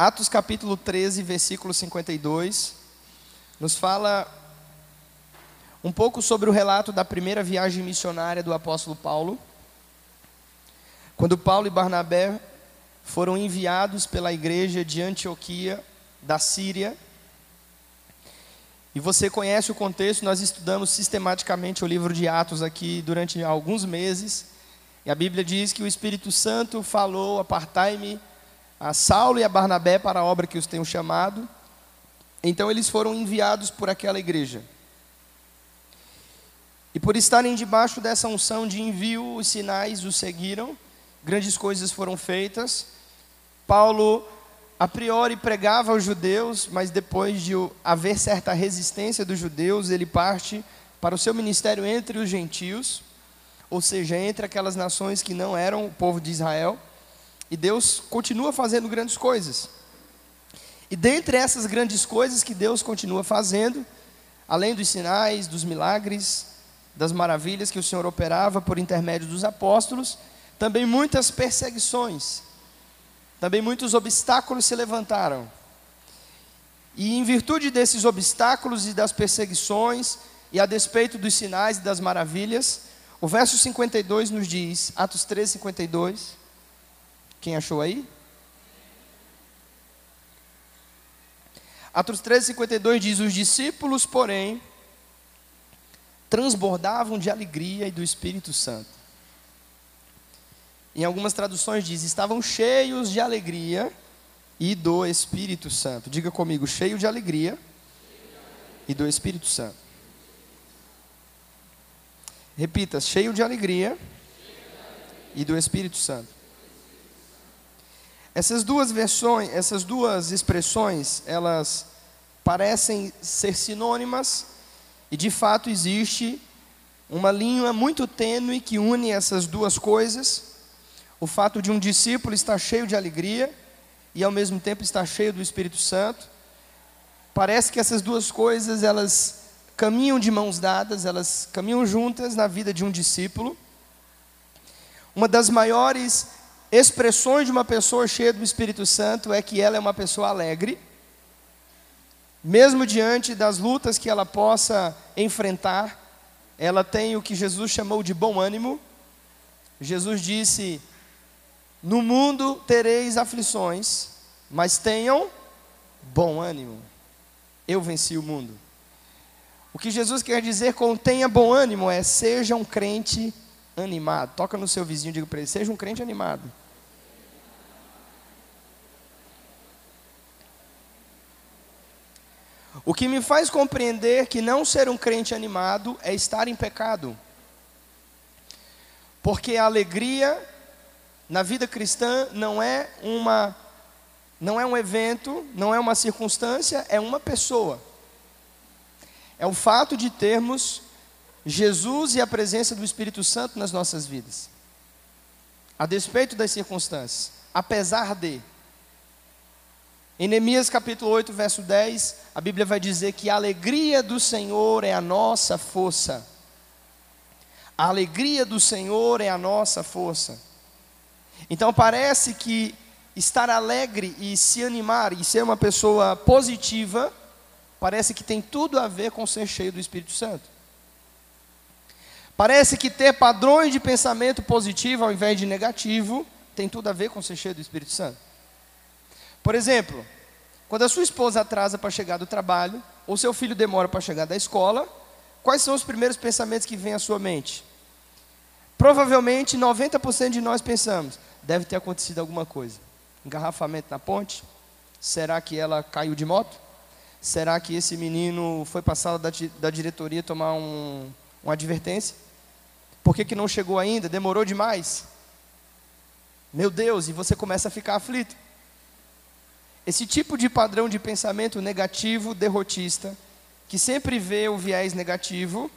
Atos capítulo 13, versículo 52, nos fala um pouco sobre o relato da primeira viagem missionária do apóstolo Paulo. Quando Paulo e Barnabé foram enviados pela igreja de Antioquia, da Síria. E você conhece o contexto, nós estudamos sistematicamente o livro de Atos aqui durante alguns meses. E a Bíblia diz que o Espírito Santo falou: Apartai-me a Saulo e a Barnabé para a obra que os tenho chamado. Então eles foram enviados por aquela igreja. E por estarem debaixo dessa unção de envio, os sinais os seguiram, grandes coisas foram feitas. Paulo, a priori, pregava aos judeus, mas depois de haver certa resistência dos judeus, ele parte para o seu ministério entre os gentios, ou seja, entre aquelas nações que não eram o povo de Israel. E Deus continua fazendo grandes coisas. E dentre essas grandes coisas que Deus continua fazendo, além dos sinais, dos milagres, das maravilhas que o Senhor operava por intermédio dos apóstolos, também muitas perseguições, também muitos obstáculos se levantaram. E em virtude desses obstáculos e das perseguições, e a despeito dos sinais e das maravilhas, o verso 52 nos diz, Atos 13, 52, quem achou aí? Atos 13, 52 diz: Os discípulos, porém, transbordavam de alegria e do Espírito Santo. Em algumas traduções diz: estavam cheios de alegria e do Espírito Santo. Diga comigo, cheio de alegria e do Espírito Santo. Repita, cheio de alegria e do Espírito Santo. Essas duas versões, essas duas expressões, elas parecem ser sinônimas e de fato existe uma linha muito tênue que une essas duas coisas. O fato de um discípulo estar cheio de alegria e ao mesmo tempo estar cheio do Espírito Santo. Parece que essas duas coisas elas caminham de mãos dadas, elas caminham juntas na vida de um discípulo. Uma das maiores expressões de uma pessoa cheia do Espírito Santo é que ela é uma pessoa alegre, mesmo diante das lutas que ela possa enfrentar, ela tem o que Jesus chamou de bom ânimo. Jesus disse: No mundo tereis aflições, mas tenham bom ânimo. Eu venci o mundo. O que Jesus quer dizer com tenha bom ânimo é seja um crente animado. Toca no seu vizinho e diga para ele: seja um crente animado. O que me faz compreender que não ser um crente animado é estar em pecado. Porque a alegria na vida cristã não é uma não é um evento, não é uma circunstância, é uma pessoa. É o fato de termos Jesus e a presença do Espírito Santo nas nossas vidas. A despeito das circunstâncias, apesar de. Em Neemias capítulo 8, verso 10, a Bíblia vai dizer que a alegria do Senhor é a nossa força. A alegria do Senhor é a nossa força. Então parece que estar alegre e se animar e ser uma pessoa positiva, parece que tem tudo a ver com ser cheio do Espírito Santo. Parece que ter padrões de pensamento positivo ao invés de negativo tem tudo a ver com ser cheio do Espírito Santo. Por exemplo, quando a sua esposa atrasa para chegar do trabalho, ou seu filho demora para chegar da escola, quais são os primeiros pensamentos que vêm à sua mente? Provavelmente 90% de nós pensamos: deve ter acontecido alguma coisa. Engarrafamento na ponte? Será que ela caiu de moto? Será que esse menino foi para a sala da, da diretoria tomar um, uma advertência? Por que, que não chegou ainda? Demorou demais. Meu Deus, e você começa a ficar aflito. Esse tipo de padrão de pensamento negativo, derrotista, que sempre vê o viés negativo,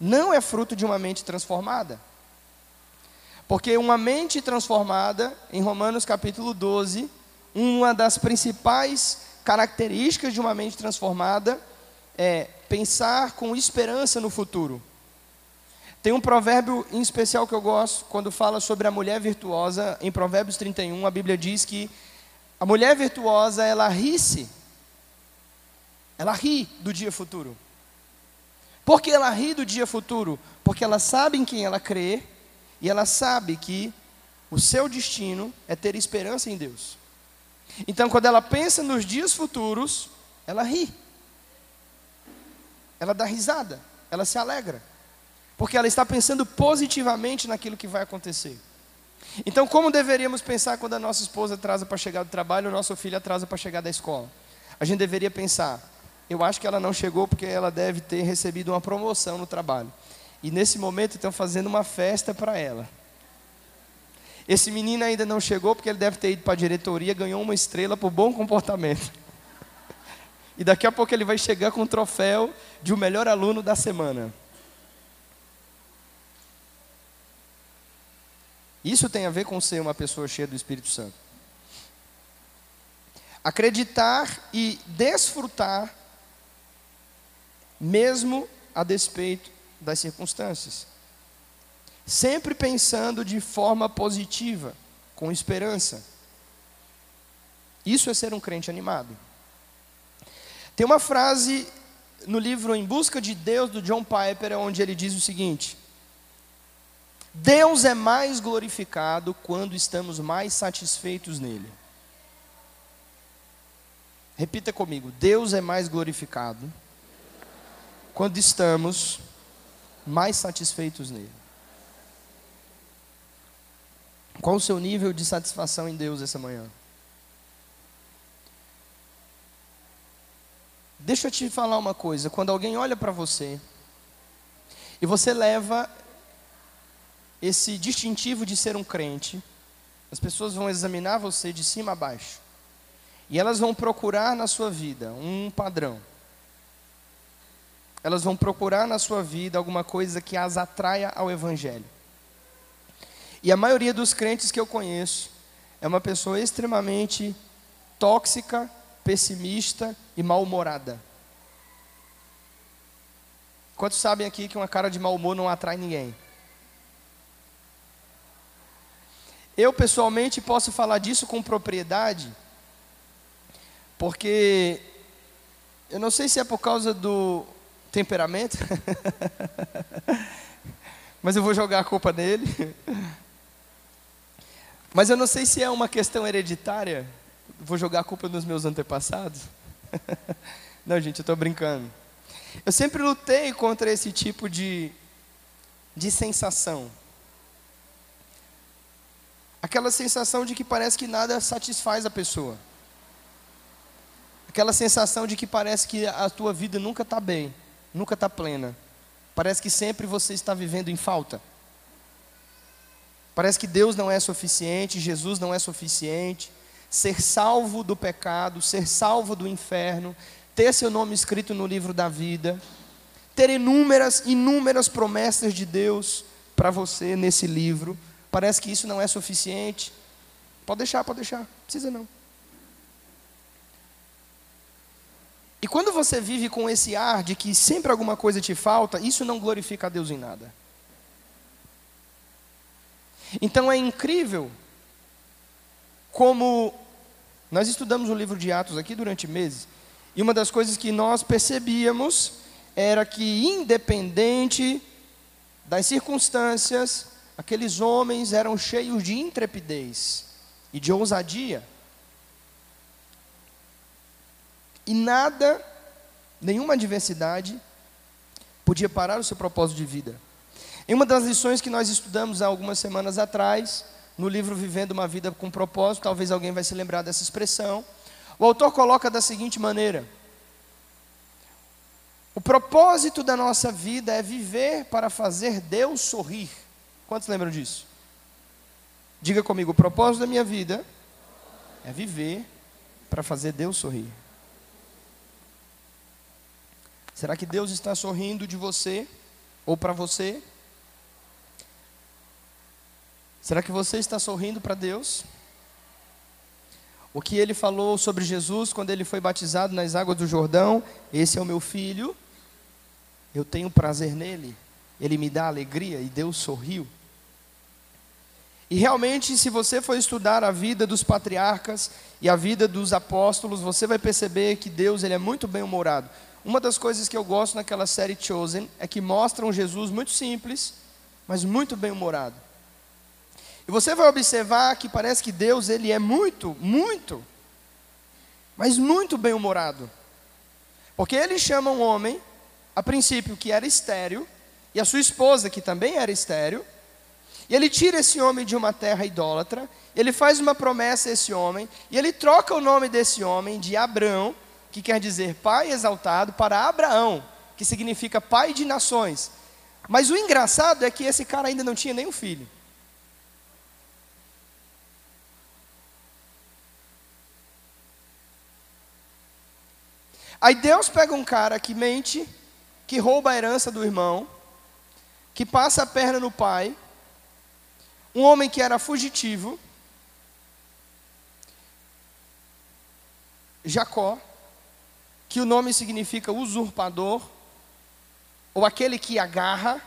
não é fruto de uma mente transformada. Porque uma mente transformada, em Romanos capítulo 12, uma das principais características de uma mente transformada é pensar com esperança no futuro. Tem um provérbio em especial que eu gosto, quando fala sobre a mulher virtuosa, em Provérbios 31, a Bíblia diz que A mulher virtuosa, ela ri-se. Ela ri do dia futuro. Por que ela ri do dia futuro? Porque ela sabe em quem ela crê e ela sabe que o seu destino é ter esperança em Deus. Então, quando ela pensa nos dias futuros, ela ri. Ela dá risada, ela se alegra. Porque ela está pensando positivamente naquilo que vai acontecer. Então, como deveríamos pensar quando a nossa esposa atrasa para chegar do trabalho, ou nosso filho atrasa para chegar da escola? A gente deveria pensar: eu acho que ela não chegou porque ela deve ter recebido uma promoção no trabalho. E nesse momento estão fazendo uma festa para ela. Esse menino ainda não chegou porque ele deve ter ido para a diretoria, ganhou uma estrela por bom comportamento. E daqui a pouco ele vai chegar com o troféu de o melhor aluno da semana. Isso tem a ver com ser uma pessoa cheia do Espírito Santo. Acreditar e desfrutar, mesmo a despeito das circunstâncias. Sempre pensando de forma positiva, com esperança. Isso é ser um crente animado. Tem uma frase no livro Em Busca de Deus, do John Piper, onde ele diz o seguinte: Deus é mais glorificado quando estamos mais satisfeitos nele. Repita comigo: Deus é mais glorificado quando estamos mais satisfeitos nele. Qual o seu nível de satisfação em Deus essa manhã? Deixa eu te falar uma coisa: quando alguém olha para você e você leva esse distintivo de ser um crente, as pessoas vão examinar você de cima a baixo. E elas vão procurar na sua vida um padrão. Elas vão procurar na sua vida alguma coisa que as atraia ao Evangelho. E a maioria dos crentes que eu conheço é uma pessoa extremamente tóxica, pessimista e mal-humorada. Quantos sabem aqui que uma cara de mau humor não atrai ninguém? Eu pessoalmente posso falar disso com propriedade, porque eu não sei se é por causa do temperamento, mas eu vou jogar a culpa nele. Mas eu não sei se é uma questão hereditária, vou jogar a culpa nos meus antepassados. Não, gente, eu estou brincando. Eu sempre lutei contra esse tipo de, de sensação. Aquela sensação de que parece que nada satisfaz a pessoa. Aquela sensação de que parece que a tua vida nunca está bem, nunca está plena. Parece que sempre você está vivendo em falta. Parece que Deus não é suficiente, Jesus não é suficiente. Ser salvo do pecado, ser salvo do inferno, ter seu nome escrito no livro da vida, ter inúmeras, inúmeras promessas de Deus para você nesse livro parece que isso não é suficiente. Pode deixar, pode deixar, não precisa não. E quando você vive com esse ar de que sempre alguma coisa te falta, isso não glorifica a Deus em nada. Então é incrível como nós estudamos o livro de Atos aqui durante meses, e uma das coisas que nós percebíamos era que, independente das circunstâncias, aqueles homens eram cheios de intrepidez e de ousadia. E nada, nenhuma adversidade, podia parar o seu propósito de vida. Em uma das lições que nós estudamos há algumas semanas atrás, no livro Vivendo uma Vida com Propósito, talvez alguém vai se lembrar dessa expressão, o autor coloca da seguinte maneira: O propósito da nossa vida é viver para fazer Deus sorrir. Quantos lembram disso? Diga comigo: o propósito da minha vida é viver para fazer Deus sorrir. Será que Deus está sorrindo de você ou para você? Será que você está sorrindo para Deus? O que ele falou sobre Jesus quando ele foi batizado nas águas do Jordão: Esse é o meu filho, eu tenho prazer nele, ele me dá alegria, e Deus sorriu. E realmente, se você for estudar a vida dos patriarcas e a vida dos apóstolos, você vai perceber que Deus ele é muito bem-humorado. Uma das coisas que eu gosto naquela série Chosen é que mostra um Jesus muito simples, mas muito bem-humorado. E você vai observar que parece que Deus ele é muito, muito, mas muito bem-humorado. Porque ele chama um homem, a princípio que era estéril, e a sua esposa que também era estéril, e ele tira esse homem de uma terra idólatra, ele faz uma promessa a esse homem, e ele troca o nome desse homem de Abrão, que quer dizer pai exaltado, para Abraão, que significa pai de nações. Mas o engraçado é que esse cara ainda não tinha nenhum filho. Aí Deus pega um cara que mente, que rouba a herança do irmão, que passa a perna no pai, um homem que era fugitivo, Jacó, que o nome significa usurpador, ou aquele que agarra,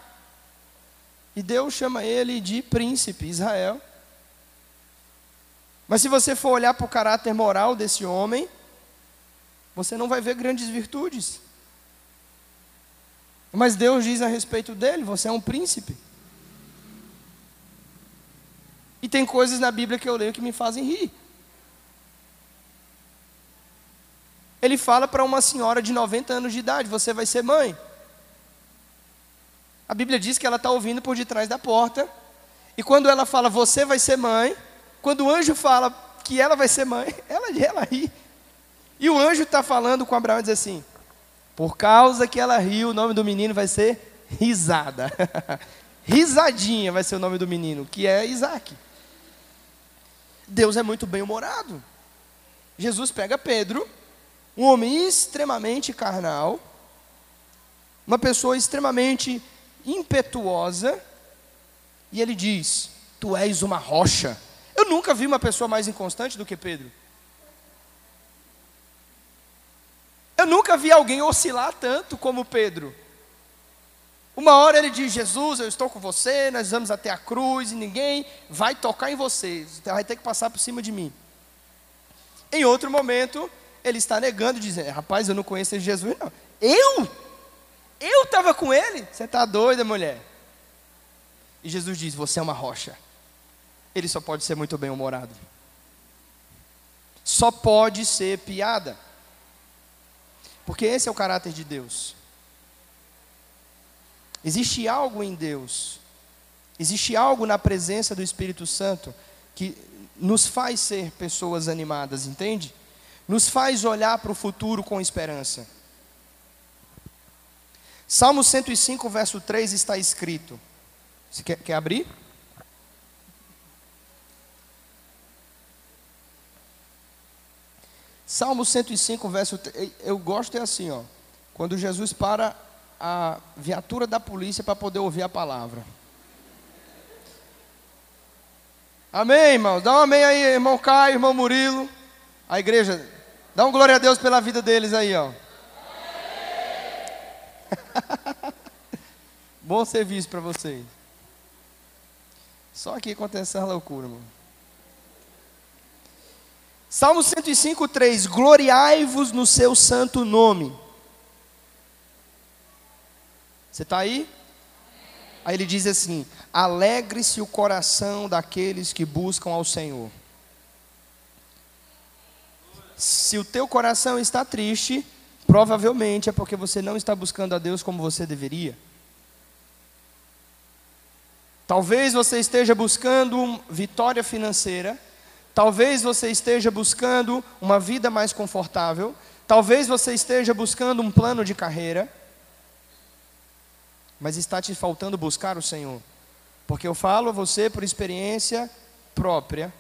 e Deus chama ele de príncipe, Israel. Mas se você for olhar para o caráter moral desse homem, você não vai ver grandes virtudes. Mas Deus diz a respeito dele: você é um príncipe. E tem coisas na Bíblia que eu leio que me fazem rir. Ele fala para uma senhora de 90 anos de idade: Você vai ser mãe. A Bíblia diz que ela está ouvindo por detrás da porta. E quando ela fala, Você vai ser mãe. Quando o anjo fala que ela vai ser mãe, ela, ela ri. E o anjo está falando com Abraão e diz assim: Por causa que ela riu, o nome do menino vai ser Risada. Risadinha vai ser o nome do menino, que é Isaac. Deus é muito bem-humorado. Jesus pega Pedro, um homem extremamente carnal, uma pessoa extremamente impetuosa, e ele diz: Tu és uma rocha. Eu nunca vi uma pessoa mais inconstante do que Pedro. Eu nunca vi alguém oscilar tanto como Pedro. Uma hora ele diz: Jesus, eu estou com você, nós vamos até a cruz e ninguém vai tocar em você, você vai ter que passar por cima de mim. Em outro momento, ele está negando, dizendo: Rapaz, eu não conheço Jesus, não. Eu? Eu estava com ele? Você está doida, mulher? E Jesus diz: Você é uma rocha. Ele só pode ser muito bem-humorado. Só pode ser piada. Porque esse é o caráter de Deus. Existe algo em Deus, existe algo na presença do Espírito Santo que nos faz ser pessoas animadas, entende? Nos faz olhar para o futuro com esperança. Salmo 105, verso 3 está escrito. Você quer, quer abrir? Salmo 105, verso 3. Eu gosto é assim, ó. Quando Jesus para a viatura da polícia para poder ouvir a palavra. Amém, irmão? Dá um amém aí, irmão Caio, irmão Murilo. A igreja, dá um glória a Deus pela vida deles aí, ó. Bom serviço para vocês. Só aqui acontece essa loucura, irmão. Salmo 105, 3: Gloriai-vos no seu santo nome. Você está aí? Aí ele diz assim: alegre-se o coração daqueles que buscam ao Senhor. Se o teu coração está triste, provavelmente é porque você não está buscando a Deus como você deveria. Talvez você esteja buscando vitória financeira, talvez você esteja buscando uma vida mais confortável, talvez você esteja buscando um plano de carreira, mas está te faltando buscar o Senhor. Porque eu falo a você por experiência própria.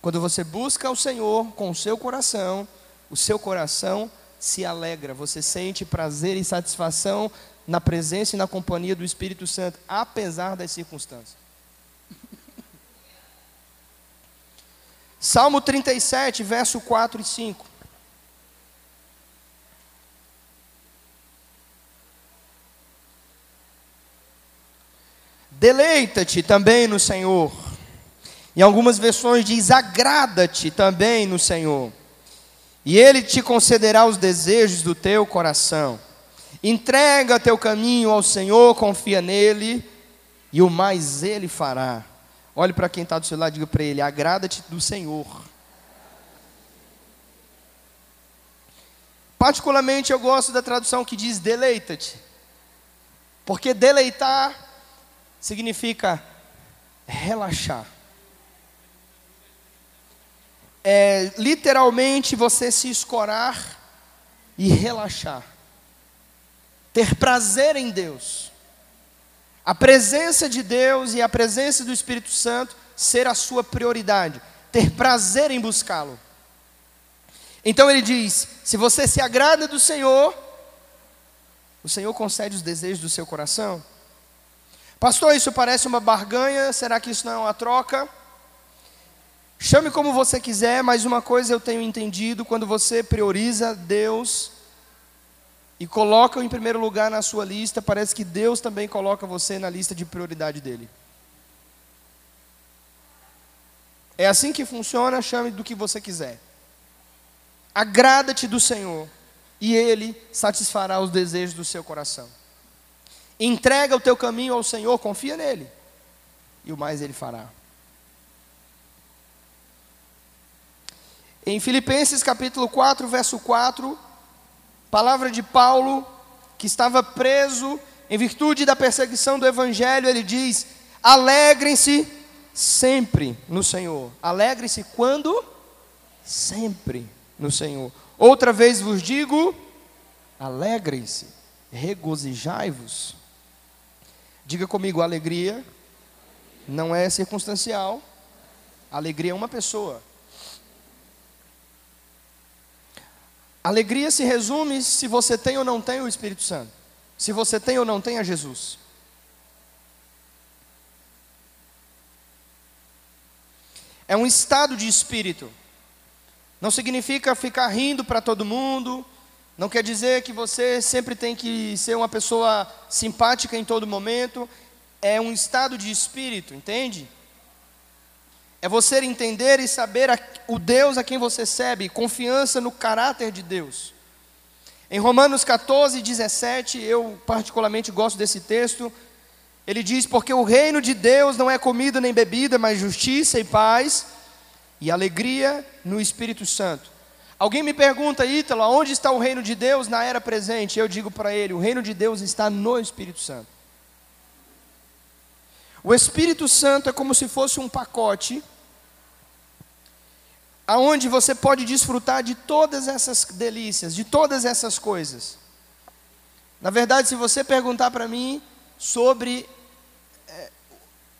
Quando você busca o Senhor com o seu coração, o seu coração se alegra, você sente prazer e satisfação na presença e na companhia do Espírito Santo, apesar das circunstâncias. Salmo 37, verso 4 e 5. Deleita-te também no Senhor. Em algumas versões diz: agrada-te também no Senhor, e Ele te concederá os desejos do teu coração. Entrega teu caminho ao Senhor, confia nele, e o mais Ele fará. Olhe para quem está do seu lado e diga para ele: agrada-te do Senhor. Particularmente eu gosto da tradução que diz deleita-te. Porque deleitar significa relaxar. É literalmente você se escorar e relaxar. Ter prazer em Deus. A presença de Deus e a presença do Espírito Santo ser a sua prioridade. Ter prazer em buscá-lo. Então ele diz: se você se agrada do Senhor, o Senhor concede os desejos do seu coração. Pastor, isso parece uma barganha, será que isso não é uma troca? Chame como você quiser, mas uma coisa eu tenho entendido: quando você prioriza Deus e coloca-o em primeiro lugar na sua lista, parece que Deus também coloca você na lista de prioridade dele. É assim que funciona, chame do que você quiser. Agrada-te do Senhor, e Ele satisfará os desejos do seu coração. Entrega o teu caminho ao Senhor, confia nele, e o mais Ele fará. Em Filipenses capítulo 4, verso 4, palavra de Paulo, que estava preso em virtude da perseguição do Evangelho, ele diz: alegrem-se sempre no Senhor. Alegrem-se quando? Sempre no Senhor. Outra vez vos digo: alegrem-se, regozijai-vos. Diga comigo: alegria não é circunstancial, alegria é uma pessoa. Alegria se resume se você tem ou não tem o Espírito Santo, se você tem ou não tem a Jesus. É um estado de espírito. Não significa ficar rindo para todo mundo, não quer dizer que você sempre tem que ser uma pessoa simpática em todo momento. É um estado de espírito, entende? É você entender e saber a, o Deus a quem você serve, confiança no caráter de Deus. Em Romanos 14, 17, eu particularmente gosto desse texto. Ele diz: Porque o reino de Deus não é comida nem bebida, mas justiça e paz e alegria no Espírito Santo. Alguém me pergunta, Ítalo, onde está o reino de Deus na era presente? Eu digo para ele: o reino de Deus está no Espírito Santo. O Espírito Santo é como se fosse um pacote aonde você pode desfrutar de todas essas delícias, de todas essas coisas. Na verdade, se você perguntar para mim sobre, é,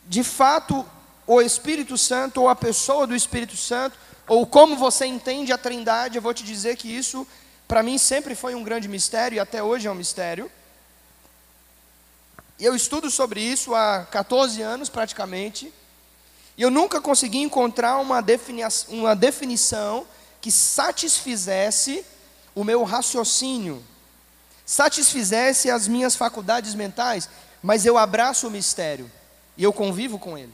de fato, o Espírito Santo ou a pessoa do Espírito Santo, ou como você entende a Trindade, eu vou te dizer que isso para mim sempre foi um grande mistério e até hoje é um mistério. Eu estudo sobre isso há 14 anos praticamente, e eu nunca consegui encontrar uma, defini uma definição que satisfizesse o meu raciocínio, satisfizesse as minhas faculdades mentais, mas eu abraço o mistério e eu convivo com ele.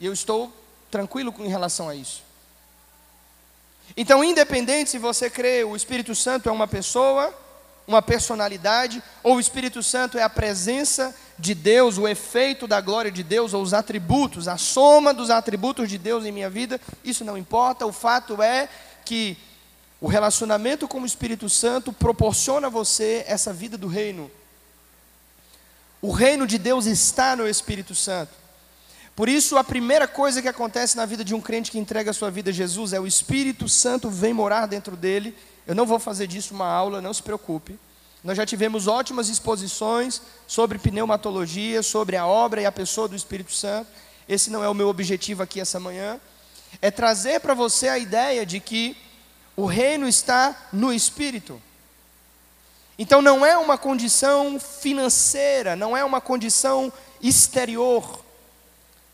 E eu estou tranquilo em relação a isso. Então, independente se você crê o Espírito Santo é uma pessoa, uma personalidade, ou o Espírito Santo é a presença de Deus, o efeito da glória de Deus, ou os atributos, a soma dos atributos de Deus em minha vida, isso não importa. O fato é que o relacionamento com o Espírito Santo proporciona a você essa vida do reino. O reino de Deus está no Espírito Santo. Por isso, a primeira coisa que acontece na vida de um crente que entrega a sua vida a Jesus é o Espírito Santo vem morar dentro dele. Eu não vou fazer disso uma aula, não se preocupe. Nós já tivemos ótimas exposições sobre pneumatologia, sobre a obra e a pessoa do Espírito Santo. Esse não é o meu objetivo aqui essa manhã. É trazer para você a ideia de que o reino está no Espírito. Então não é uma condição financeira, não é uma condição exterior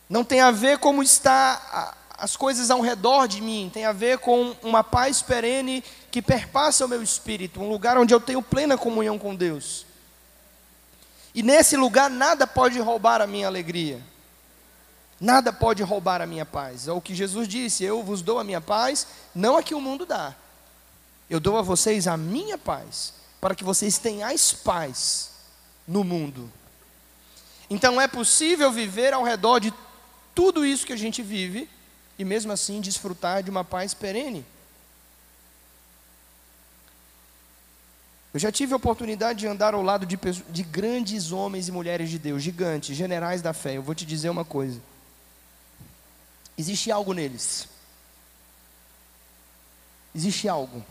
não tem a ver como está as coisas ao redor de mim, tem a ver com uma paz perene que perpassa o meu espírito, um lugar onde eu tenho plena comunhão com Deus. E nesse lugar nada pode roubar a minha alegria. Nada pode roubar a minha paz. É o que Jesus disse: Eu vos dou a minha paz, não a que o mundo dá. Eu dou a vocês a minha paz, para que vocês tenhais paz no mundo. Então é possível viver ao redor de tudo isso que a gente vive e mesmo assim desfrutar de uma paz perene. Eu já tive a oportunidade de andar ao lado de, de grandes homens e mulheres de Deus, gigantes, generais da fé. Eu vou te dizer uma coisa. Existe algo neles. Existe algo.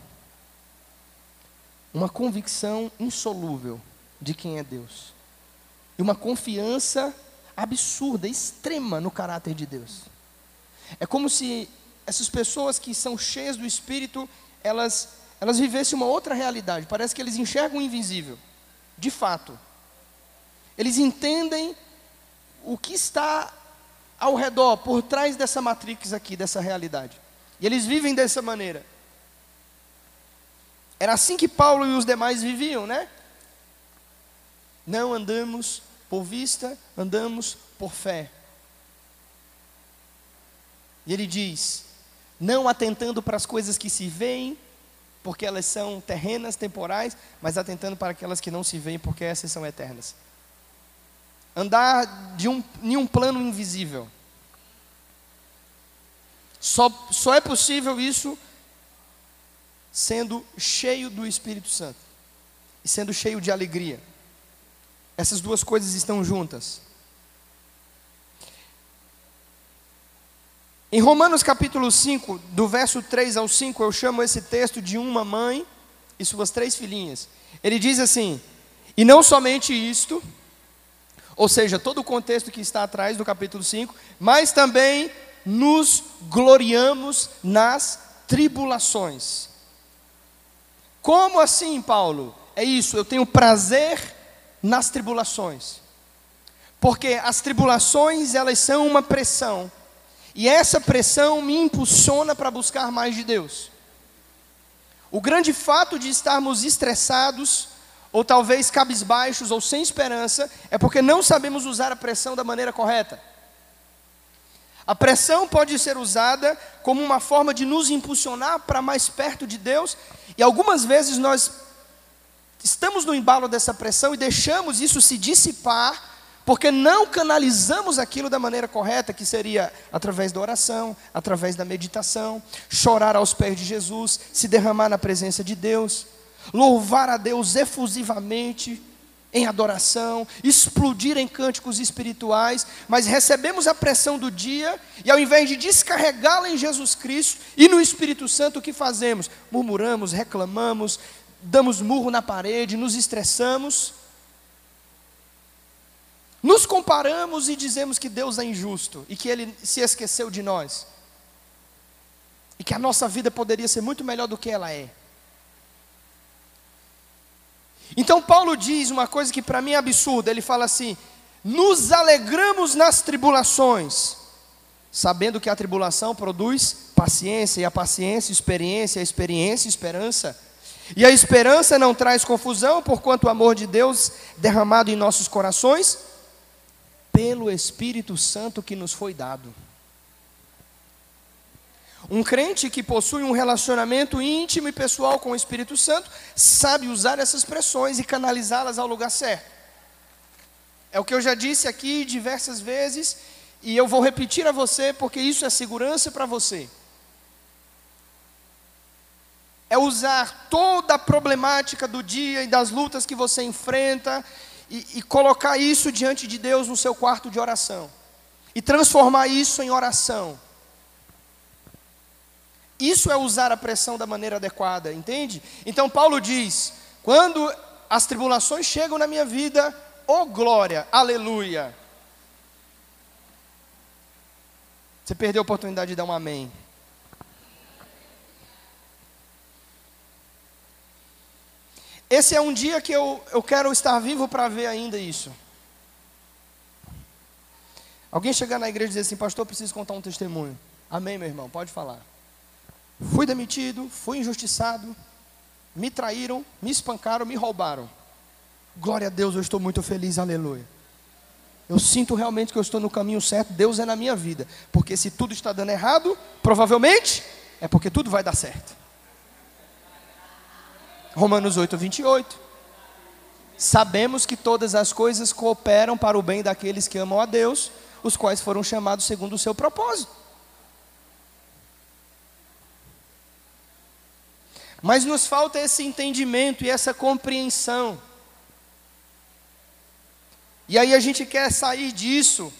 Uma convicção insolúvel de quem é Deus. E uma confiança absurda, extrema no caráter de Deus. É como se essas pessoas que são cheias do Espírito, elas, elas vivessem uma outra realidade. Parece que eles enxergam o invisível. De fato. Eles entendem o que está ao redor, por trás dessa matrix aqui, dessa realidade. E eles vivem dessa maneira. Era assim que Paulo e os demais viviam, né? Não andamos por vista, andamos por fé. E ele diz: não atentando para as coisas que se veem, porque elas são terrenas, temporais, mas atentando para aquelas que não se veem, porque essas são eternas andar de um, em um plano invisível. Só, só é possível isso sendo cheio do Espírito Santo e sendo cheio de alegria. Essas duas coisas estão juntas. Em Romanos capítulo 5, do verso 3 ao 5, eu chamo esse texto de uma mãe e suas três filhinhas. Ele diz assim: E não somente isto, ou seja, todo o contexto que está atrás do capítulo 5, mas também nos gloriamos nas tribulações. Como assim, Paulo? É isso, eu tenho prazer nas tribulações. Porque as tribulações, elas são uma pressão. E essa pressão me impulsiona para buscar mais de Deus. O grande fato de estarmos estressados, ou talvez cabisbaixos ou sem esperança, é porque não sabemos usar a pressão da maneira correta. A pressão pode ser usada como uma forma de nos impulsionar para mais perto de Deus, e algumas vezes nós estamos no embalo dessa pressão e deixamos isso se dissipar, porque não canalizamos aquilo da maneira correta, que seria através da oração, através da meditação, chorar aos pés de Jesus, se derramar na presença de Deus louvar a Deus efusivamente em adoração, explodir em cânticos espirituais, mas recebemos a pressão do dia e ao invés de descarregá-la em Jesus Cristo e no Espírito Santo, o que fazemos? Murmuramos, reclamamos, damos murro na parede, nos estressamos, nos comparamos e dizemos que Deus é injusto e que Ele se esqueceu de nós e que a nossa vida poderia ser muito melhor do que ela é. Então Paulo diz uma coisa que para mim é absurda, ele fala assim: "Nos alegramos nas tribulações, sabendo que a tribulação produz paciência, e a paciência, experiência, a experiência, esperança. E a esperança não traz confusão, porquanto o amor de Deus derramado em nossos corações pelo Espírito Santo que nos foi dado." Um crente que possui um relacionamento íntimo e pessoal com o Espírito Santo sabe usar essas pressões e canalizá-las ao lugar certo. É o que eu já disse aqui diversas vezes e eu vou repetir a você porque isso é segurança para você. É usar toda a problemática do dia e das lutas que você enfrenta e, e colocar isso diante de Deus no seu quarto de oração e transformar isso em oração isso é usar a pressão da maneira adequada, entende? Então Paulo diz: quando as tribulações chegam na minha vida, oh glória, aleluia. Você perdeu a oportunidade de dar um amém. Esse é um dia que eu, eu quero estar vivo para ver ainda isso. Alguém chegar na igreja e dizer assim, pastor, preciso contar um testemunho. Amém, meu irmão, pode falar. Fui demitido, fui injustiçado, me traíram, me espancaram, me roubaram. Glória a Deus, eu estou muito feliz, aleluia. Eu sinto realmente que eu estou no caminho certo, Deus é na minha vida. Porque se tudo está dando errado, provavelmente é porque tudo vai dar certo. Romanos 8, 28. Sabemos que todas as coisas cooperam para o bem daqueles que amam a Deus, os quais foram chamados segundo o seu propósito. Mas nos falta esse entendimento e essa compreensão. E aí a gente quer sair disso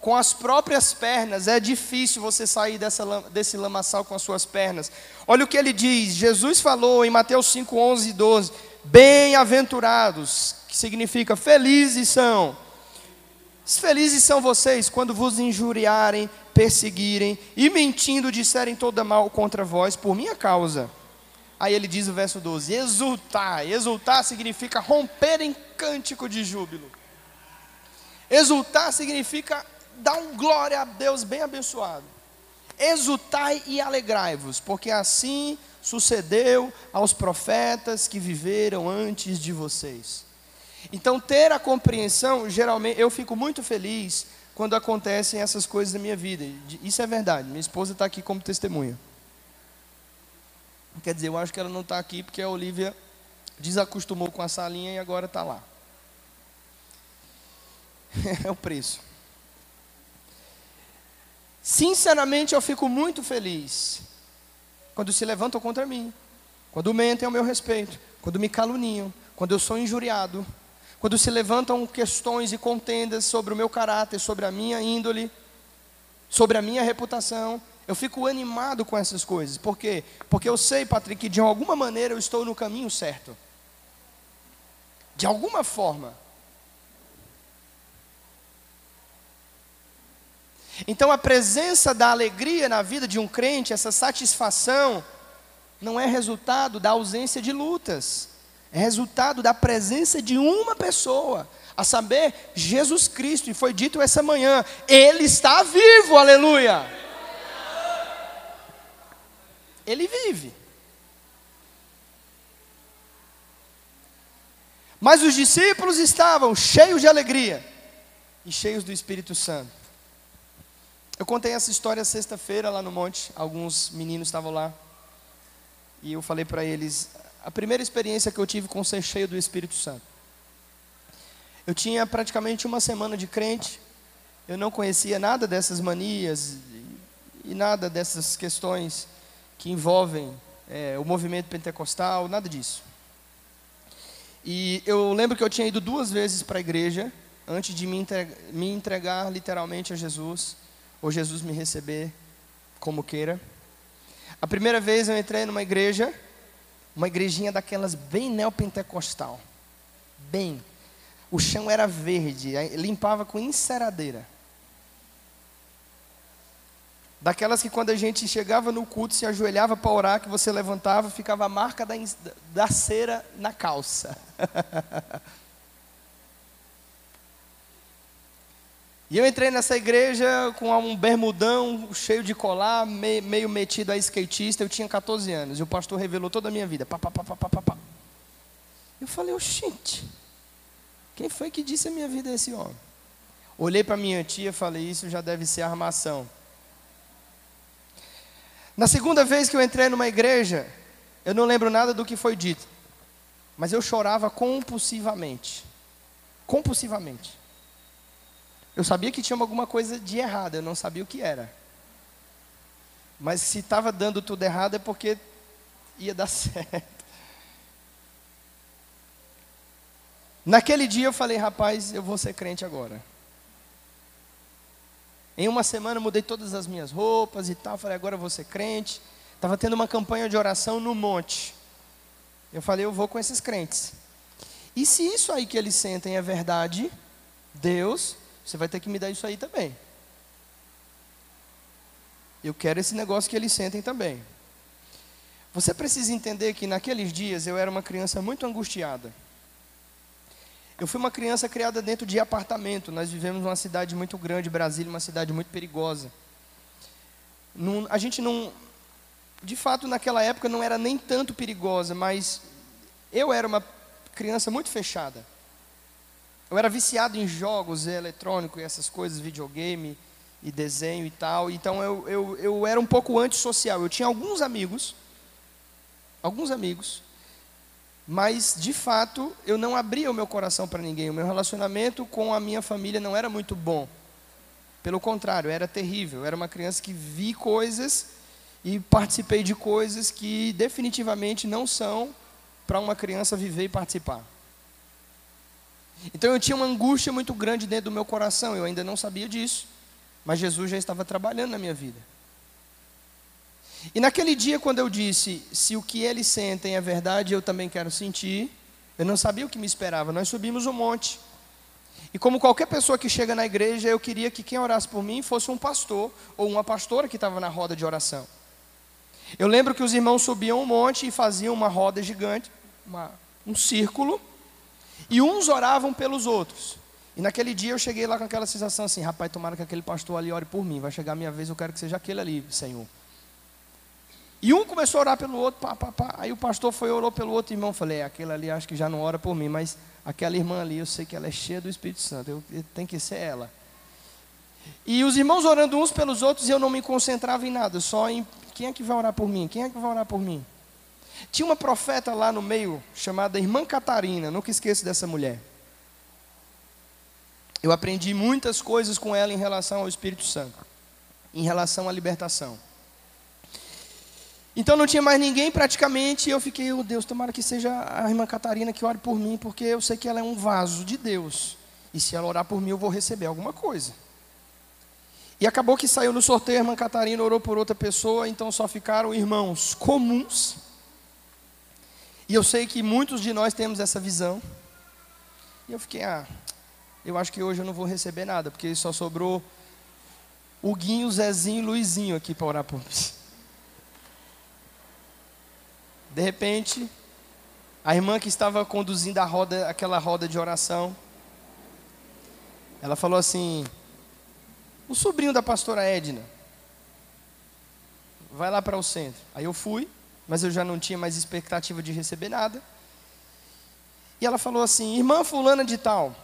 com as próprias pernas. É difícil você sair dessa, desse lamaçal com as suas pernas. Olha o que ele diz. Jesus falou em Mateus 5, 11 e 12. Bem-aventurados, que significa felizes são. Felizes são vocês quando vos injuriarem, perseguirem e mentindo disserem toda mal contra vós por minha causa. Aí ele diz o verso 12: exultar. Exultar significa romper em cântico de júbilo. Exultar significa dar um glória a Deus bem abençoado. Exultai e alegrai-vos, porque assim sucedeu aos profetas que viveram antes de vocês. Então, ter a compreensão, geralmente, eu fico muito feliz quando acontecem essas coisas na minha vida. Isso é verdade, minha esposa está aqui como testemunha. Quer dizer, eu acho que ela não está aqui porque a Olivia desacostumou com a salinha e agora está lá. é o preço. Sinceramente, eu fico muito feliz quando se levantam contra mim, quando mentem ao meu respeito, quando me caluniam, quando eu sou injuriado, quando se levantam questões e contendas sobre o meu caráter, sobre a minha índole, sobre a minha reputação, eu fico animado com essas coisas. Por quê? Porque eu sei, Patrick, que de alguma maneira eu estou no caminho certo. De alguma forma. Então a presença da alegria na vida de um crente, essa satisfação, não é resultado da ausência de lutas, é resultado da presença de uma pessoa, a saber, Jesus Cristo, e foi dito essa manhã, Ele está vivo, aleluia. Ele vive. Mas os discípulos estavam cheios de alegria e cheios do Espírito Santo. Eu contei essa história sexta-feira lá no monte, alguns meninos estavam lá. E eu falei para eles a primeira experiência que eu tive com ser cheio do Espírito Santo. Eu tinha praticamente uma semana de crente, eu não conhecia nada dessas manias e nada dessas questões que envolvem é, o movimento pentecostal, nada disso. E eu lembro que eu tinha ido duas vezes para a igreja antes de me entregar, me entregar literalmente a Jesus ou Jesus me receber como queira. A primeira vez eu entrei numa igreja, uma igrejinha daquelas bem neopentecostal. Bem. O chão era verde, limpava com enceradeira. Daquelas que quando a gente chegava no culto, se ajoelhava para orar, que você levantava, ficava a marca da, da cera na calça. E eu entrei nessa igreja com um bermudão cheio de colar, meio metido a skatista. Eu tinha 14 anos e o pastor revelou toda a minha vida. Pá, pá, pá, pá, pá, pá. Eu falei, oxente, quem foi que disse a minha vida a esse homem? Olhei para minha tia e falei, isso já deve ser armação. Na segunda vez que eu entrei numa igreja, eu não lembro nada do que foi dito, mas eu chorava compulsivamente. Compulsivamente. Eu sabia que tinha alguma coisa de errado, eu não sabia o que era. Mas se estava dando tudo errado é porque ia dar certo. Naquele dia eu falei, rapaz, eu vou ser crente agora. Em uma semana mudei todas as minhas roupas e tal. Falei, agora eu vou ser crente. Estava tendo uma campanha de oração no monte. Eu falei, eu vou com esses crentes. E se isso aí que eles sentem é verdade, Deus você vai ter que me dar isso aí também. Eu quero esse negócio que eles sentem também. Você precisa entender que naqueles dias eu era uma criança muito angustiada. Eu fui uma criança criada dentro de apartamento. Nós vivemos numa cidade muito grande, Brasília, uma cidade muito perigosa. A gente não. De fato, naquela época não era nem tanto perigosa, mas eu era uma criança muito fechada. Eu era viciado em jogos eletrônicos e essas coisas, videogame e desenho e tal. Então eu, eu, eu era um pouco antissocial. Eu tinha alguns amigos, alguns amigos, mas de fato eu não abria o meu coração para ninguém. O meu relacionamento com a minha família não era muito bom. Pelo contrário, era terrível. Eu era uma criança que vi coisas e participei de coisas que definitivamente não são para uma criança viver e participar. Então eu tinha uma angústia muito grande dentro do meu coração, eu ainda não sabia disso, mas Jesus já estava trabalhando na minha vida. E naquele dia, quando eu disse, se o que eles sentem é verdade, eu também quero sentir, eu não sabia o que me esperava. Nós subimos um monte. E como qualquer pessoa que chega na igreja, eu queria que quem orasse por mim fosse um pastor ou uma pastora que estava na roda de oração. Eu lembro que os irmãos subiam um monte e faziam uma roda gigante, uma, um círculo, e uns oravam pelos outros. E naquele dia eu cheguei lá com aquela sensação assim: rapaz, tomara que aquele pastor ali ore por mim, vai chegar a minha vez, eu quero que seja aquele ali, Senhor. E um começou a orar pelo outro, pá, pá, pá. aí o pastor foi orou pelo outro irmão. Falei: é, aquele ali acho que já não ora por mim, mas aquela irmã ali, eu sei que ela é cheia do Espírito Santo, eu, eu, tem que ser ela. E os irmãos orando uns pelos outros e eu não me concentrava em nada, só em quem é que vai orar por mim? Quem é que vai orar por mim? Tinha uma profeta lá no meio, chamada Irmã Catarina, nunca esqueço dessa mulher. Eu aprendi muitas coisas com ela em relação ao Espírito Santo, em relação à libertação. Então não tinha mais ninguém praticamente, e eu fiquei, oh Deus, tomara que seja a irmã Catarina que ore por mim, porque eu sei que ela é um vaso de Deus. E se ela orar por mim, eu vou receber alguma coisa. E acabou que saiu no sorteio, a irmã Catarina orou por outra pessoa, então só ficaram irmãos comuns. E eu sei que muitos de nós temos essa visão. E eu fiquei, ah, eu acho que hoje eu não vou receber nada, porque só sobrou o Guinho, Zezinho e Luizinho aqui para orar por mim. De repente, a irmã que estava conduzindo a roda, aquela roda de oração, ela falou assim: o sobrinho da pastora Edna. Vai lá para o centro. Aí eu fui, mas eu já não tinha mais expectativa de receber nada. E ela falou assim: Irmã Fulana de Tal.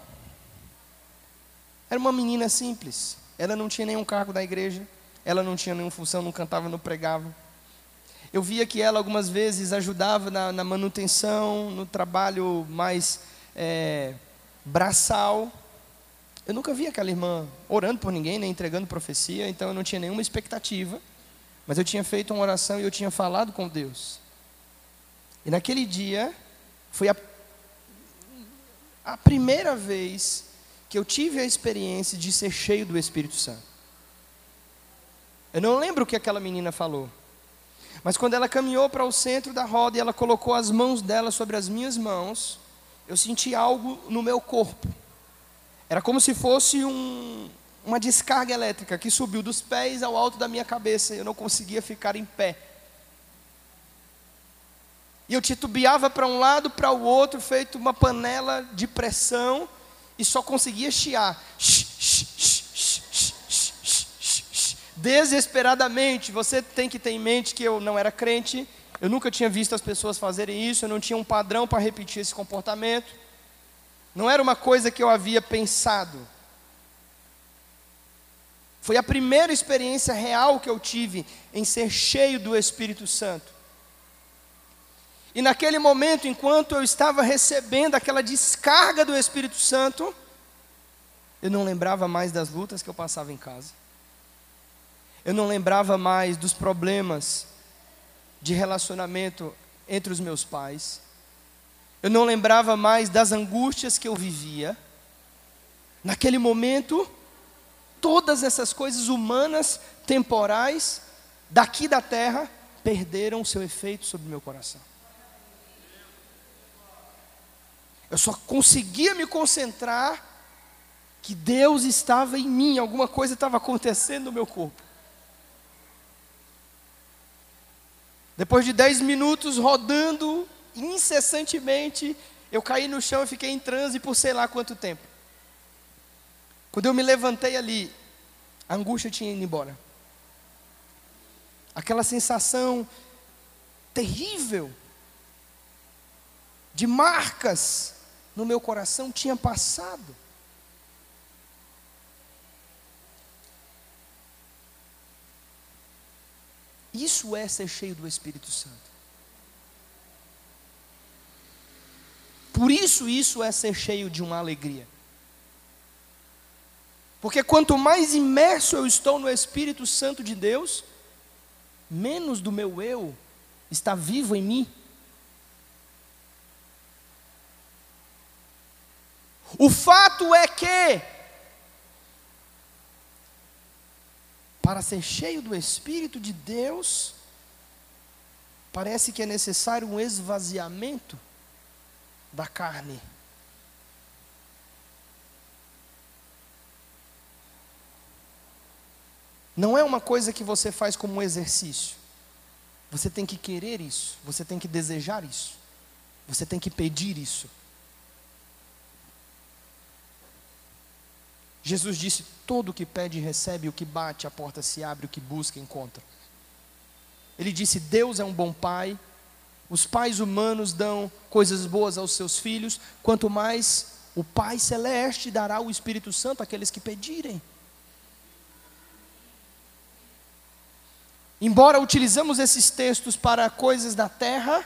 Era uma menina simples. Ela não tinha nenhum cargo da igreja. Ela não tinha nenhuma função, não cantava, não pregava. Eu via que ela algumas vezes ajudava na, na manutenção, no trabalho mais é, braçal. Eu nunca vi aquela irmã orando por ninguém, nem entregando profecia, então eu não tinha nenhuma expectativa. Mas eu tinha feito uma oração e eu tinha falado com Deus. E naquele dia, foi a, a primeira vez que eu tive a experiência de ser cheio do Espírito Santo. Eu não lembro o que aquela menina falou. Mas quando ela caminhou para o centro da roda e ela colocou as mãos dela sobre as minhas mãos, eu senti algo no meu corpo. Era como se fosse um, uma descarga elétrica que subiu dos pés ao alto da minha cabeça. Eu não conseguia ficar em pé. E eu titubeava para um lado, para o outro, feito uma panela de pressão, e só conseguia chiar. Desesperadamente, você tem que ter em mente que eu não era crente, eu nunca tinha visto as pessoas fazerem isso, eu não tinha um padrão para repetir esse comportamento. Não era uma coisa que eu havia pensado. Foi a primeira experiência real que eu tive em ser cheio do Espírito Santo. E naquele momento, enquanto eu estava recebendo aquela descarga do Espírito Santo, eu não lembrava mais das lutas que eu passava em casa. Eu não lembrava mais dos problemas de relacionamento entre os meus pais. Eu não lembrava mais das angústias que eu vivia. Naquele momento, todas essas coisas humanas, temporais, daqui da terra, perderam seu efeito sobre o meu coração. Eu só conseguia me concentrar que Deus estava em mim, alguma coisa estava acontecendo no meu corpo. Depois de dez minutos rodando incessantemente, eu caí no chão e fiquei em transe por sei lá quanto tempo. Quando eu me levantei ali, a angústia tinha ido embora. Aquela sensação terrível de marcas no meu coração tinha passado. Isso é ser cheio do Espírito Santo. Por isso, isso é ser cheio de uma alegria. Porque quanto mais imerso eu estou no Espírito Santo de Deus, menos do meu eu está vivo em mim. O fato é que, para ser cheio do Espírito de Deus, parece que é necessário um esvaziamento da carne. Não é uma coisa que você faz como um exercício. Você tem que querer isso, você tem que desejar isso, você tem que pedir isso. Jesus disse: Todo o que pede recebe, o que bate, a porta se abre, o que busca, encontra. Ele disse: Deus é um bom pai, os pais humanos dão coisas boas aos seus filhos, quanto mais o Pai Celeste dará o Espírito Santo àqueles que pedirem. Embora utilizamos esses textos para coisas da terra,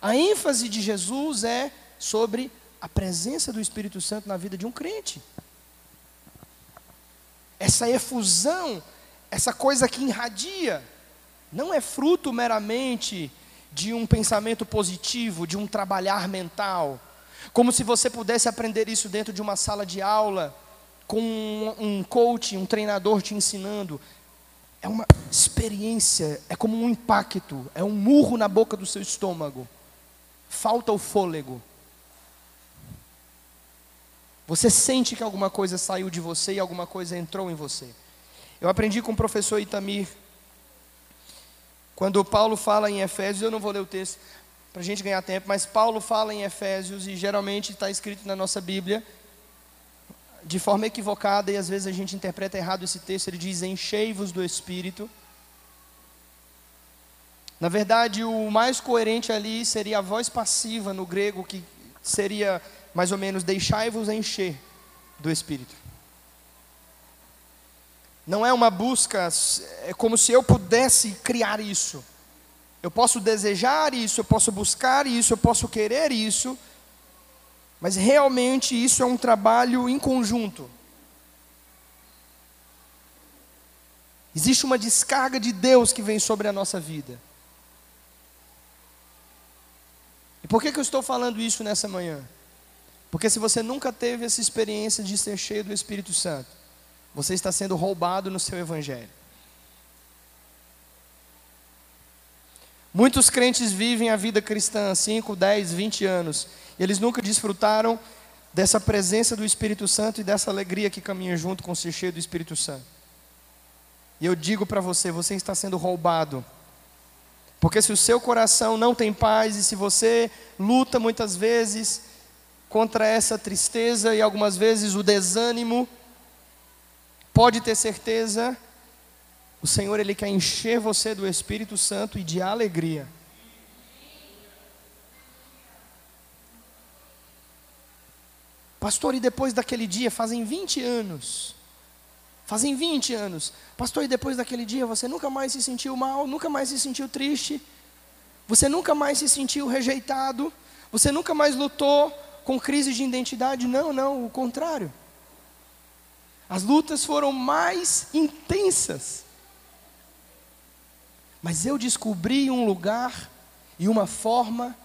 a ênfase de Jesus é sobre a presença do Espírito Santo na vida de um crente. Essa efusão, essa coisa que irradia, não é fruto meramente de um pensamento positivo, de um trabalhar mental, como se você pudesse aprender isso dentro de uma sala de aula, com um coach, um treinador te ensinando. É uma experiência, é como um impacto, é um murro na boca do seu estômago. Falta o fôlego. Você sente que alguma coisa saiu de você e alguma coisa entrou em você. Eu aprendi com o professor Itamir, quando Paulo fala em Efésios, eu não vou ler o texto para a gente ganhar tempo, mas Paulo fala em Efésios e geralmente está escrito na nossa Bíblia de forma equivocada e às vezes a gente interpreta errado esse texto. Ele diz: Enchei-vos do Espírito. Na verdade, o mais coerente ali seria a voz passiva no grego, que seria mais ou menos deixai-vos encher do Espírito. Não é uma busca, é como se eu pudesse criar isso. Eu posso desejar isso, eu posso buscar isso, eu posso querer isso, mas realmente isso é um trabalho em conjunto. Existe uma descarga de Deus que vem sobre a nossa vida. E por que, que eu estou falando isso nessa manhã? Porque se você nunca teve essa experiência de ser cheio do Espírito Santo, você está sendo roubado no seu evangelho. Muitos crentes vivem a vida cristã 5, 10, 20 anos, eles nunca desfrutaram dessa presença do Espírito Santo e dessa alegria que caminha junto com ser cheio do Espírito Santo. E eu digo para você, você está sendo roubado. Porque se o seu coração não tem paz e se você luta muitas vezes contra essa tristeza e algumas vezes o desânimo, pode ter certeza, o Senhor ele quer encher você do Espírito Santo e de alegria. Pastor, e depois daquele dia, fazem 20 anos. Fazem 20 anos. Pastor, e depois daquele dia você nunca mais se sentiu mal, nunca mais se sentiu triste, você nunca mais se sentiu rejeitado, você nunca mais lutou com crise de identidade. Não, não, o contrário. As lutas foram mais intensas. Mas eu descobri um lugar e uma forma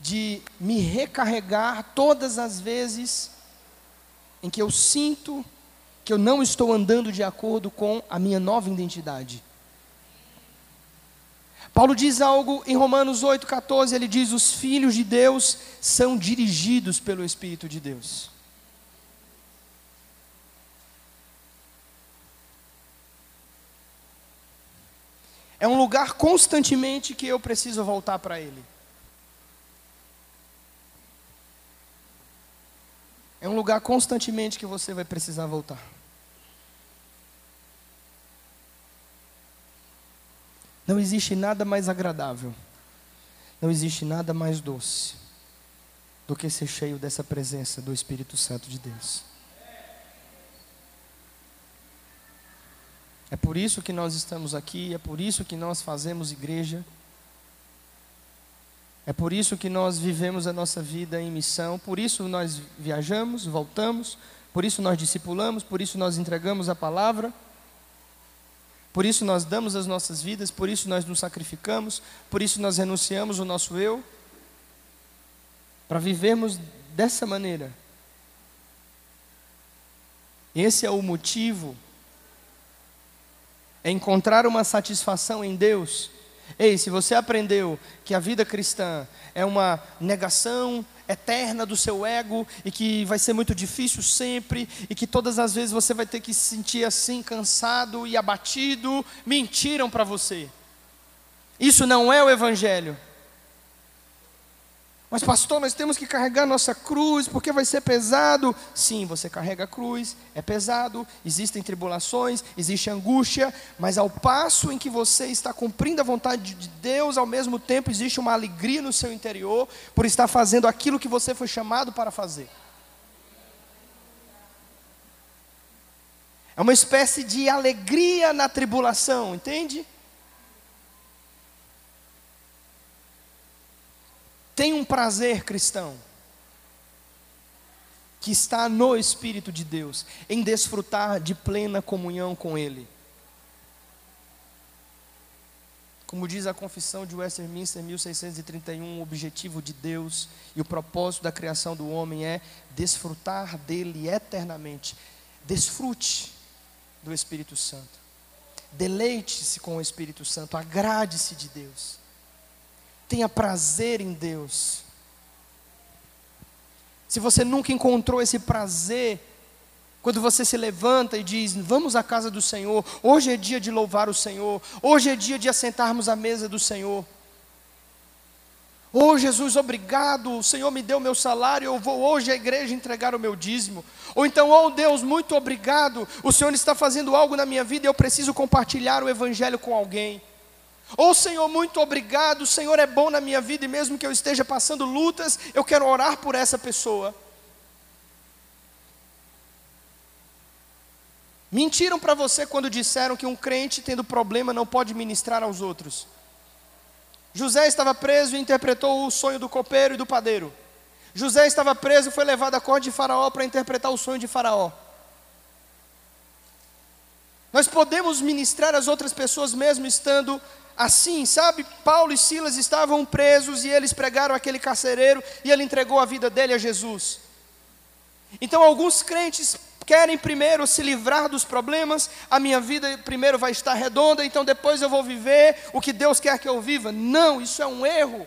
de me recarregar todas as vezes em que eu sinto que eu não estou andando de acordo com a minha nova identidade. Paulo diz algo em Romanos 8,14, ele diz: os filhos de Deus são dirigidos pelo Espírito de Deus. É um lugar constantemente que eu preciso voltar para Ele. É um lugar constantemente que você vai precisar voltar. Não existe nada mais agradável. Não existe nada mais doce. do que ser cheio dessa presença do Espírito Santo de Deus. É por isso que nós estamos aqui, é por isso que nós fazemos igreja. É por isso que nós vivemos a nossa vida em missão, por isso nós viajamos, voltamos, por isso nós discipulamos, por isso nós entregamos a palavra, por isso nós damos as nossas vidas, por isso nós nos sacrificamos, por isso nós renunciamos o nosso eu, para vivermos dessa maneira. Esse é o motivo, é encontrar uma satisfação em Deus Ei, se você aprendeu que a vida cristã é uma negação eterna do seu ego e que vai ser muito difícil sempre e que todas as vezes você vai ter que se sentir assim cansado e abatido, mentiram para você. Isso não é o evangelho. Mas, pastor, nós temos que carregar nossa cruz porque vai ser pesado. Sim, você carrega a cruz, é pesado, existem tribulações, existe angústia, mas ao passo em que você está cumprindo a vontade de Deus, ao mesmo tempo existe uma alegria no seu interior por estar fazendo aquilo que você foi chamado para fazer. É uma espécie de alegria na tribulação, entende? Tem um prazer cristão que está no Espírito de Deus, em desfrutar de plena comunhão com Ele. Como diz a confissão de Westminster 1631, o objetivo de Deus e o propósito da criação do homem é desfrutar dele eternamente. Desfrute do Espírito Santo. Deleite-se com o Espírito Santo, agrade-se de Deus tenha prazer em Deus. Se você nunca encontrou esse prazer, quando você se levanta e diz: Vamos à casa do Senhor, hoje é dia de louvar o Senhor, hoje é dia de assentarmos à mesa do Senhor. Oh Jesus, obrigado, o Senhor me deu meu salário, eu vou hoje à igreja entregar o meu dízimo. Ou então, oh Deus, muito obrigado, o Senhor está fazendo algo na minha vida e eu preciso compartilhar o Evangelho com alguém. Ou oh, Senhor, muito obrigado, o Senhor é bom na minha vida e mesmo que eu esteja passando lutas, eu quero orar por essa pessoa. Mentiram para você quando disseram que um crente tendo problema não pode ministrar aos outros. José estava preso e interpretou o sonho do copeiro e do padeiro. José estava preso e foi levado à corte de Faraó para interpretar o sonho de Faraó. Nós podemos ministrar às outras pessoas mesmo estando assim, sabe? Paulo e Silas estavam presos e eles pregaram aquele carcereiro e ele entregou a vida dele a Jesus. Então, alguns crentes querem primeiro se livrar dos problemas, a minha vida primeiro vai estar redonda, então depois eu vou viver o que Deus quer que eu viva. Não, isso é um erro.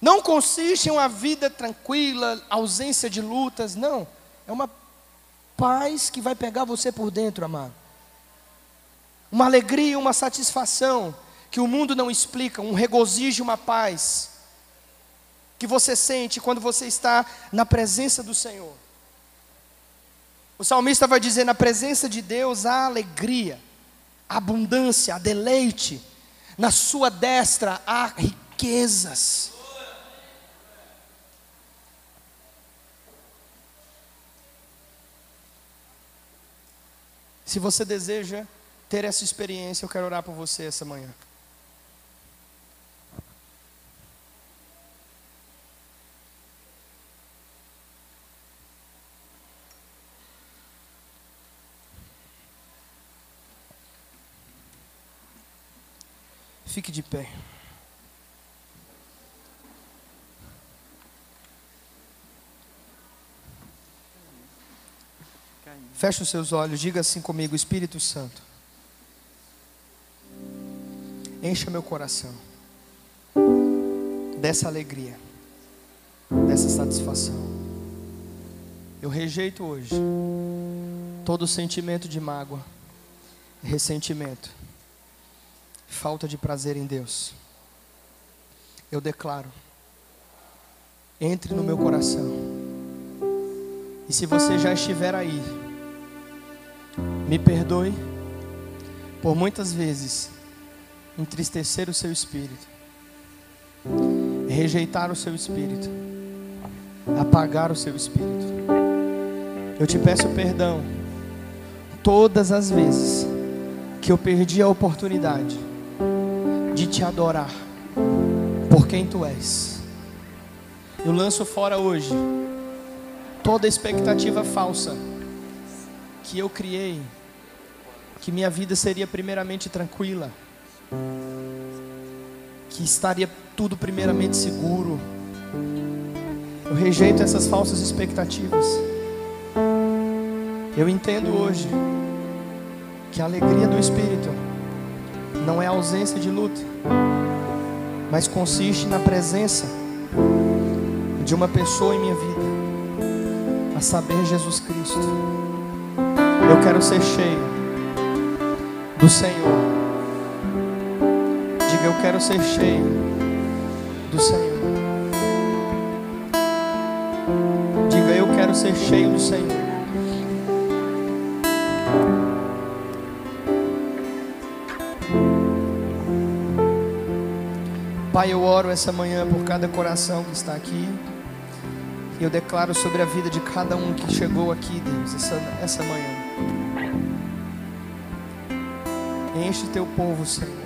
Não consiste em uma vida tranquila, ausência de lutas, não. É uma paz que vai pegar você por dentro, amado uma alegria, uma satisfação que o mundo não explica, um regozijo, uma paz que você sente quando você está na presença do Senhor. O salmista vai dizer: na presença de Deus há alegria, abundância, deleite, na sua destra há riquezas. Se você deseja ter essa experiência, eu quero orar por você essa manhã. Fique de pé. Feche os seus olhos, diga assim comigo, Espírito Santo. Encha meu coração dessa alegria, dessa satisfação. Eu rejeito hoje todo sentimento de mágoa, ressentimento, falta de prazer em Deus. Eu declaro, entre no meu coração. E se você já estiver aí, me perdoe por muitas vezes entristecer o seu espírito. rejeitar o seu espírito, apagar o seu espírito. Eu te peço perdão todas as vezes que eu perdi a oportunidade de te adorar por quem tu és. Eu lanço fora hoje toda expectativa falsa que eu criei, que minha vida seria primeiramente tranquila, que estaria tudo primeiramente seguro. Eu rejeito essas falsas expectativas. Eu entendo hoje que a alegria do Espírito não é ausência de luta, mas consiste na presença de uma pessoa em minha vida, a saber, Jesus Cristo. Eu quero ser cheio do Senhor. Eu quero ser cheio do Senhor. Diga, eu quero ser cheio do Senhor. Pai, eu oro essa manhã por cada coração que está aqui. E eu declaro sobre a vida de cada um que chegou aqui, Deus, essa, essa manhã. Enche teu povo, Senhor.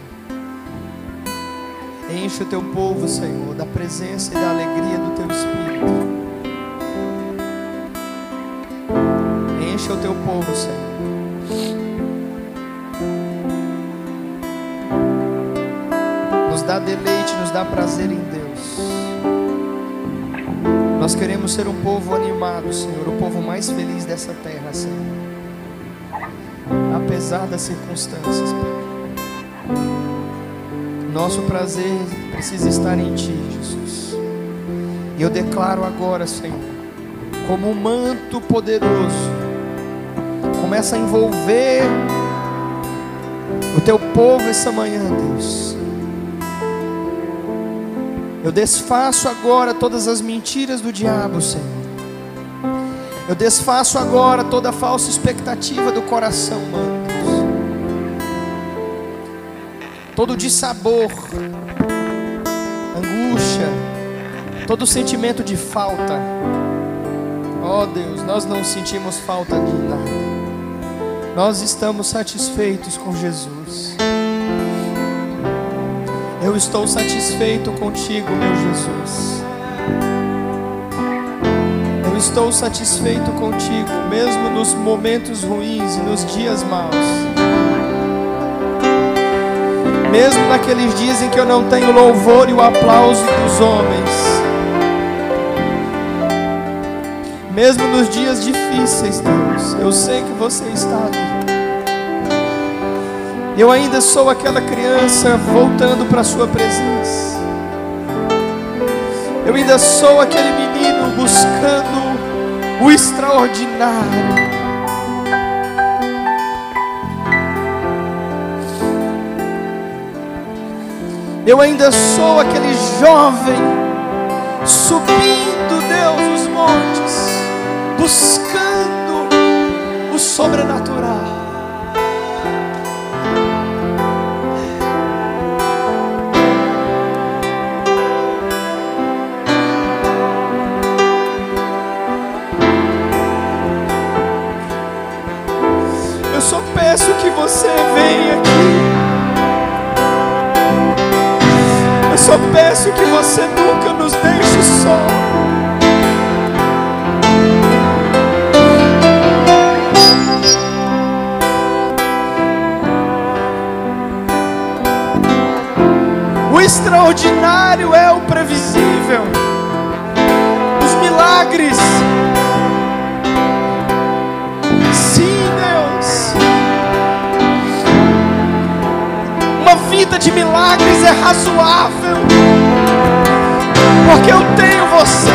Enche o teu povo, Senhor, da presença e da alegria do teu Espírito. Enche o teu povo, Senhor. dá deleite, nos dá prazer em Deus. Nós queremos ser um povo animado, Senhor, o povo mais feliz dessa terra, Senhor. Apesar das circunstâncias, Pai. Nosso prazer precisa estar em Ti, Jesus. E eu declaro agora, Senhor, como um manto poderoso, começa a envolver o Teu povo essa manhã, Deus eu desfaço agora todas as mentiras do diabo, Senhor. Eu desfaço agora toda falsa expectativa do coração humano. Todo dissabor, angústia, todo sentimento de falta. Ó oh Deus, nós não sentimos falta de nada. Nós estamos satisfeitos com Jesus. Eu estou satisfeito contigo, meu Jesus. Eu estou satisfeito contigo, mesmo nos momentos ruins e nos dias maus. Mesmo naqueles dias em que eu não tenho louvor e o aplauso dos homens. Mesmo nos dias difíceis, Deus, eu sei que você está ali. Eu ainda sou aquela criança voltando para a Sua presença. Eu ainda sou aquele menino buscando o extraordinário. Eu ainda sou aquele jovem subindo, Deus, os montes, buscando o sobrenatural. você vem aqui. Eu só peço que você nunca nos deixe só. O extraordinário é o previsível. Os milagres vida de milagres é razoável, porque eu tenho você,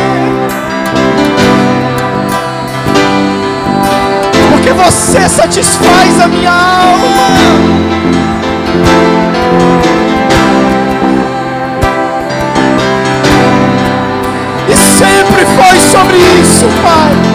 porque você satisfaz a minha alma. E sempre foi sobre isso, Pai.